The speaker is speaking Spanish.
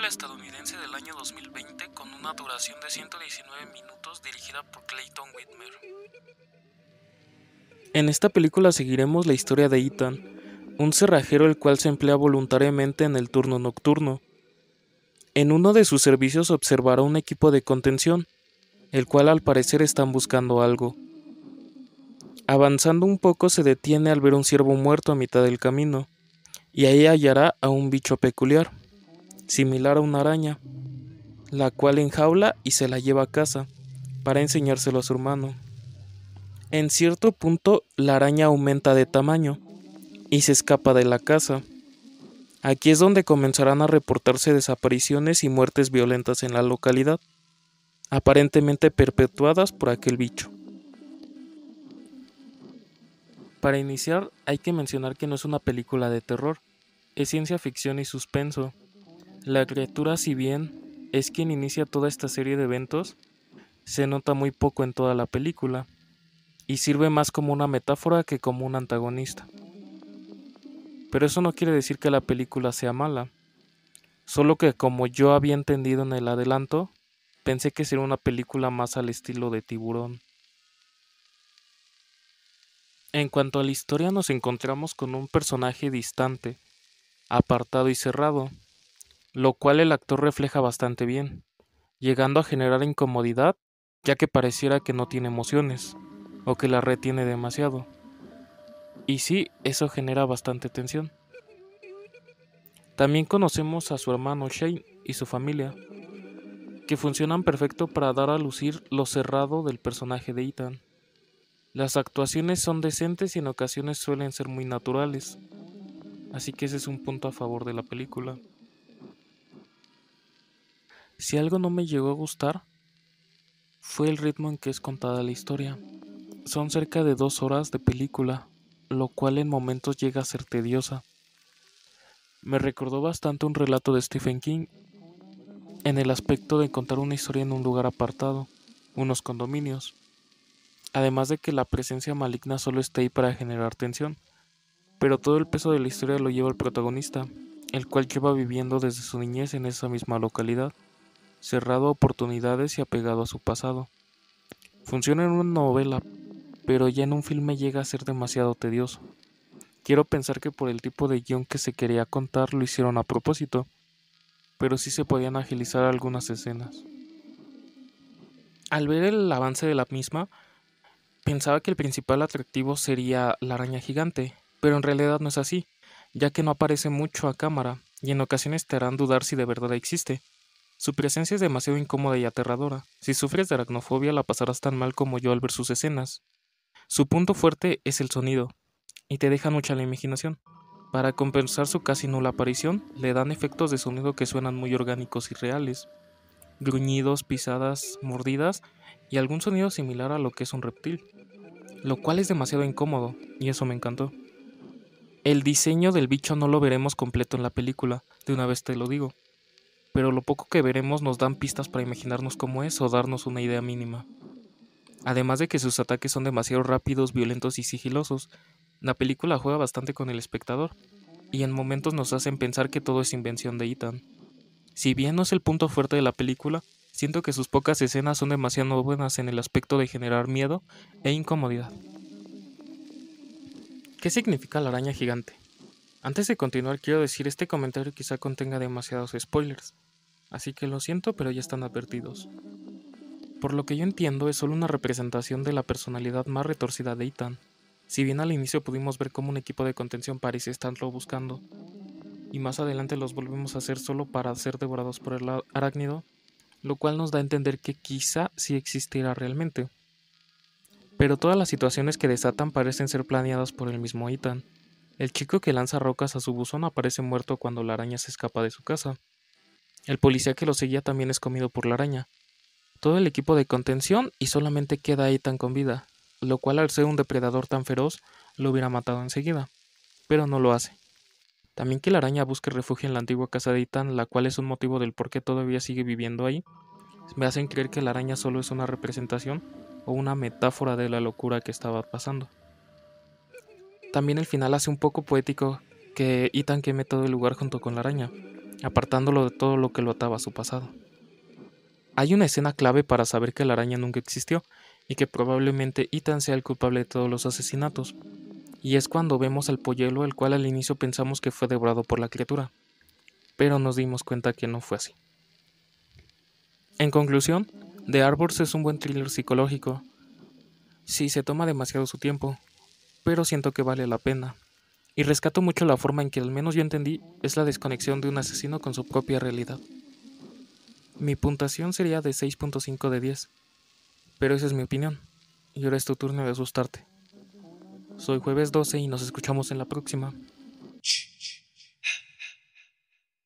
estadounidense del año 2020 con una duración de 119 minutos dirigida por Clayton Whitmer. En esta película seguiremos la historia de Ethan, un cerrajero el cual se emplea voluntariamente en el turno nocturno. En uno de sus servicios observará un equipo de contención, el cual al parecer están buscando algo. Avanzando un poco se detiene al ver un ciervo muerto a mitad del camino, y ahí hallará a un bicho peculiar, similar a una araña, la cual enjaula y se la lleva a casa, para enseñárselo a su hermano. En cierto punto la araña aumenta de tamaño, y se escapa de la casa. Aquí es donde comenzarán a reportarse desapariciones y muertes violentas en la localidad, aparentemente perpetuadas por aquel bicho. Para iniciar, hay que mencionar que no es una película de terror, es ciencia ficción y suspenso. La criatura, si bien es quien inicia toda esta serie de eventos, se nota muy poco en toda la película, y sirve más como una metáfora que como un antagonista. Pero eso no quiere decir que la película sea mala. Solo que como yo había entendido en el adelanto, pensé que sería una película más al estilo de tiburón. En cuanto a la historia nos encontramos con un personaje distante, apartado y cerrado, lo cual el actor refleja bastante bien, llegando a generar incomodidad ya que pareciera que no tiene emociones, o que la retiene demasiado. Y sí, eso genera bastante tensión. También conocemos a su hermano Shane y su familia, que funcionan perfecto para dar a lucir lo cerrado del personaje de Ethan. Las actuaciones son decentes y en ocasiones suelen ser muy naturales, así que ese es un punto a favor de la película. Si algo no me llegó a gustar, fue el ritmo en que es contada la historia. Son cerca de dos horas de película, lo cual en momentos llega a ser tediosa. Me recordó bastante un relato de Stephen King en el aspecto de contar una historia en un lugar apartado, unos condominios, además de que la presencia maligna solo está ahí para generar tensión, pero todo el peso de la historia lo lleva el protagonista, el cual lleva viviendo desde su niñez en esa misma localidad, cerrado a oportunidades y apegado a su pasado. Funciona en una novela, pero ya en un filme llega a ser demasiado tedioso. Quiero pensar que por el tipo de guion que se quería contar lo hicieron a propósito, pero sí se podían agilizar algunas escenas. Al ver el avance de la misma, pensaba que el principal atractivo sería la araña gigante, pero en realidad no es así, ya que no aparece mucho a cámara, y en ocasiones te harán dudar si de verdad existe. Su presencia es demasiado incómoda y aterradora. Si sufres de aracnofobia la pasarás tan mal como yo al ver sus escenas. Su punto fuerte es el sonido, y te deja mucha la imaginación. Para compensar su casi nula aparición, le dan efectos de sonido que suenan muy orgánicos y reales. Gruñidos, pisadas, mordidas y algún sonido similar a lo que es un reptil. Lo cual es demasiado incómodo, y eso me encantó. El diseño del bicho no lo veremos completo en la película, de una vez te lo digo. Pero lo poco que veremos nos dan pistas para imaginarnos cómo es o darnos una idea mínima. Además de que sus ataques son demasiado rápidos, violentos y sigilosos, la película juega bastante con el espectador, y en momentos nos hacen pensar que todo es invención de Ethan. Si bien no es el punto fuerte de la película, siento que sus pocas escenas son demasiado buenas en el aspecto de generar miedo e incomodidad. ¿Qué significa la araña gigante? Antes de continuar quiero decir este comentario quizá contenga demasiados spoilers, así que lo siento pero ya están advertidos. Por lo que yo entiendo es solo una representación de la personalidad más retorcida de Ethan. Si bien al inicio pudimos ver cómo un equipo de contención parece estarlo buscando, y más adelante los volvemos a hacer solo para ser devorados por el arácnido, lo cual nos da a entender que quizá sí existirá realmente. Pero todas las situaciones que desatan parecen ser planeadas por el mismo Ethan. El chico que lanza rocas a su buzón aparece muerto cuando la araña se escapa de su casa. El policía que lo seguía también es comido por la araña, todo el equipo de contención y solamente queda Ethan con vida, lo cual al ser un depredador tan feroz lo hubiera matado enseguida, pero no lo hace. También que la araña busque refugio en la antigua casa de Ethan, la cual es un motivo del por qué todavía sigue viviendo ahí, me hacen creer que la araña solo es una representación o una metáfora de la locura que estaba pasando. También el final hace un poco poético que Ethan queme todo el lugar junto con la araña, apartándolo de todo lo que lo ataba a su pasado. Hay una escena clave para saber que la araña nunca existió y que probablemente Ethan sea el culpable de todos los asesinatos, y es cuando vemos al polluelo el cual al inicio pensamos que fue devorado por la criatura, pero nos dimos cuenta que no fue así. En conclusión, The Arbors es un buen thriller psicológico. Sí, se toma demasiado su tiempo, pero siento que vale la pena. Y rescato mucho la forma en que al menos yo entendí es la desconexión de un asesino con su propia realidad. Mi puntuación sería de 6.5 de 10, pero esa es mi opinión, y ahora es tu turno de asustarte. Soy jueves 12 y nos escuchamos en la próxima.